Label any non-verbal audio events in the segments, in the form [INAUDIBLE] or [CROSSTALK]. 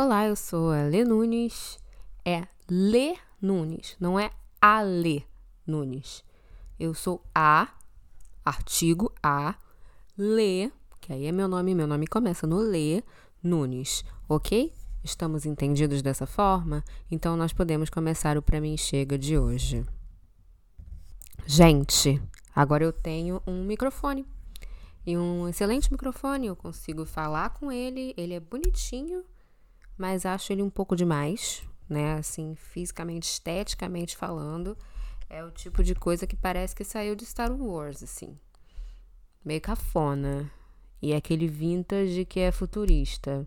Olá, eu sou a Lê Nunes. É Lê Nunes, não é Ale Nunes. Eu sou a, artigo a, Lê, que aí é meu nome, meu nome começa no Lê Nunes, ok? Estamos entendidos dessa forma? Então nós podemos começar o Pra Mim Chega de hoje. Gente, agora eu tenho um microfone. E um excelente microfone, eu consigo falar com ele, ele é bonitinho, mas acho ele um pouco demais, né? Assim, fisicamente, esteticamente falando. É o tipo de coisa que parece que saiu de Star Wars, assim. Meio cafona. E é aquele vintage que é futurista.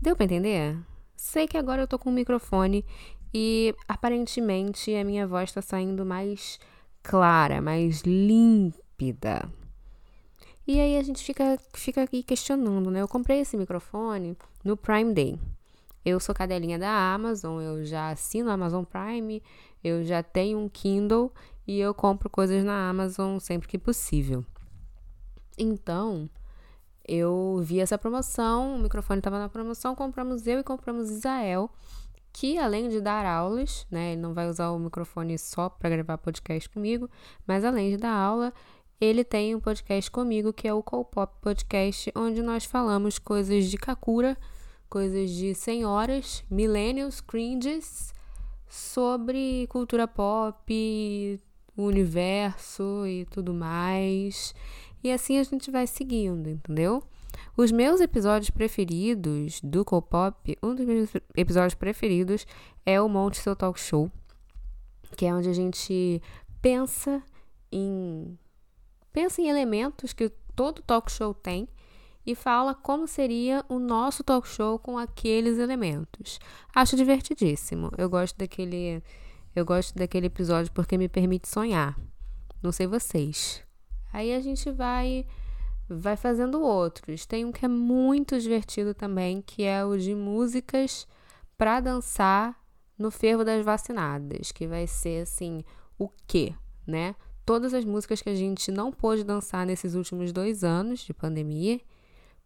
Deu pra entender? Sei que agora eu tô com o microfone e aparentemente a minha voz tá saindo mais clara, mais límpida. E aí a gente fica, fica aqui questionando, né? Eu comprei esse microfone no Prime Day. Eu sou cadelinha da Amazon, eu já assino a Amazon Prime, eu já tenho um Kindle e eu compro coisas na Amazon sempre que possível. Então, eu vi essa promoção, o microfone estava na promoção, compramos eu e compramos Isael, que além de dar aulas, né, ele não vai usar o microfone só para gravar podcast comigo, mas além de dar aula, ele tem um podcast comigo que é o Copop Podcast, onde nós falamos coisas de Kakura, coisas de senhoras, millennials, cringes, sobre cultura pop, o universo e tudo mais. E assim a gente vai seguindo, entendeu? Os meus episódios preferidos do Copop, um dos meus episódios preferidos é o Monte Seu Talk Show, que é onde a gente pensa em pensa em elementos que todo talk show tem e fala como seria o nosso talk show com aqueles elementos. Acho divertidíssimo. Eu gosto daquele eu gosto daquele episódio porque me permite sonhar. Não sei vocês. Aí a gente vai vai fazendo outros. Tem um que é muito divertido também, que é o de músicas para dançar no fervo das vacinadas, que vai ser assim, o quê, né? Todas as músicas que a gente não pôde dançar nesses últimos dois anos de pandemia,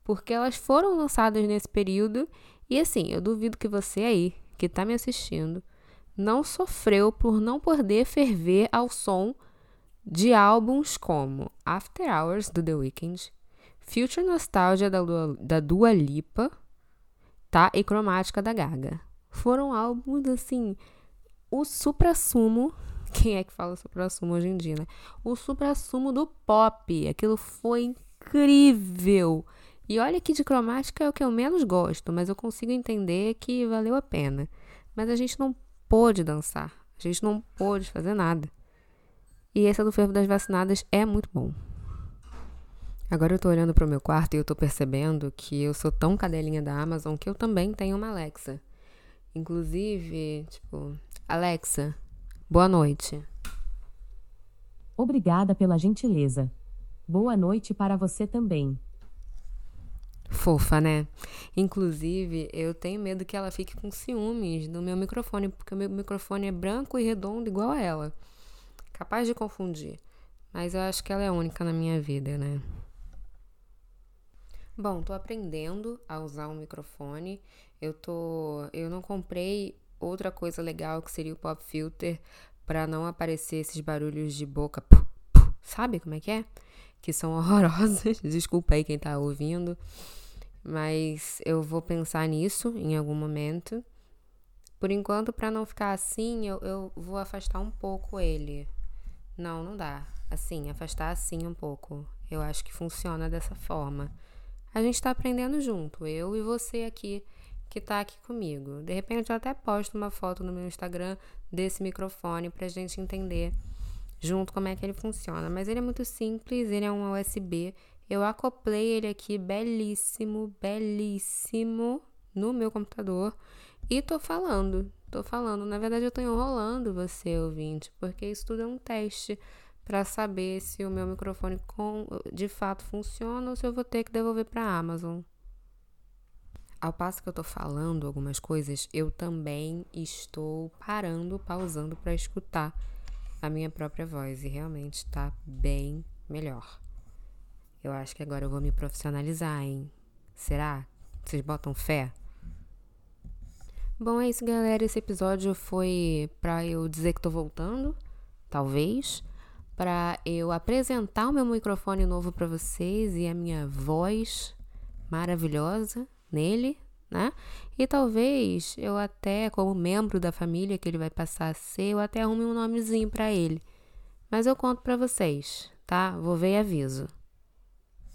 porque elas foram lançadas nesse período. E assim, eu duvido que você aí, que está me assistindo, não sofreu por não poder ferver ao som de álbuns como After Hours do The Weeknd, Future Nostalgia da Dua, da Dua Lipa, tá? E Cromática da Gaga. Foram álbuns assim, o supra-sumo, [LAUGHS] quem é que fala supra-sumo hoje em dia, né? O supra-sumo do pop. Aquilo foi incrível. E olha que de cromática é o que eu menos gosto, mas eu consigo entender que valeu a pena. Mas a gente não pôde dançar, a gente não pôde fazer nada. E essa do fervo das vacinadas é muito bom. Agora eu tô olhando pro meu quarto e eu tô percebendo que eu sou tão cadelinha da Amazon que eu também tenho uma Alexa. Inclusive, tipo, Alexa, boa noite. Obrigada pela gentileza. Boa noite para você também. Fofa, né? Inclusive, eu tenho medo que ela fique com ciúmes do meu microfone, porque o meu microfone é branco e redondo igual a ela capaz de confundir, mas eu acho que ela é única na minha vida, né? Bom, tô aprendendo a usar um microfone. Eu tô, eu não comprei outra coisa legal que seria o pop filter para não aparecer esses barulhos de boca, sabe como é que é? Que são [LAUGHS] horrorosos. Desculpa aí quem tá ouvindo, mas eu vou pensar nisso em algum momento. Por enquanto, para não ficar assim, eu, eu vou afastar um pouco ele. Não, não dá. Assim, afastar assim um pouco. Eu acho que funciona dessa forma. A gente tá aprendendo junto, eu e você aqui que tá aqui comigo. De repente eu até posto uma foto no meu Instagram desse microfone pra gente entender junto como é que ele funciona. Mas ele é muito simples, ele é um USB. Eu acoplei ele aqui belíssimo, belíssimo no meu computador e tô falando tô falando. Na verdade, eu tô enrolando você, ouvinte, porque isso tudo é um teste para saber se o meu microfone com, de fato funciona ou se eu vou ter que devolver para a Amazon. Ao passo que eu tô falando algumas coisas, eu também estou parando, pausando para escutar a minha própria voz e realmente está bem melhor. Eu acho que agora eu vou me profissionalizar, hein? Será? Vocês botam fé? Bom, é isso, galera. Esse episódio foi para eu dizer que tô voltando, talvez, para eu apresentar o meu microfone novo para vocês e a minha voz maravilhosa nele, né? E talvez eu até, como membro da família que ele vai passar a ser, eu até arrume um nomezinho para ele. Mas eu conto para vocês, tá? Vou ver e aviso.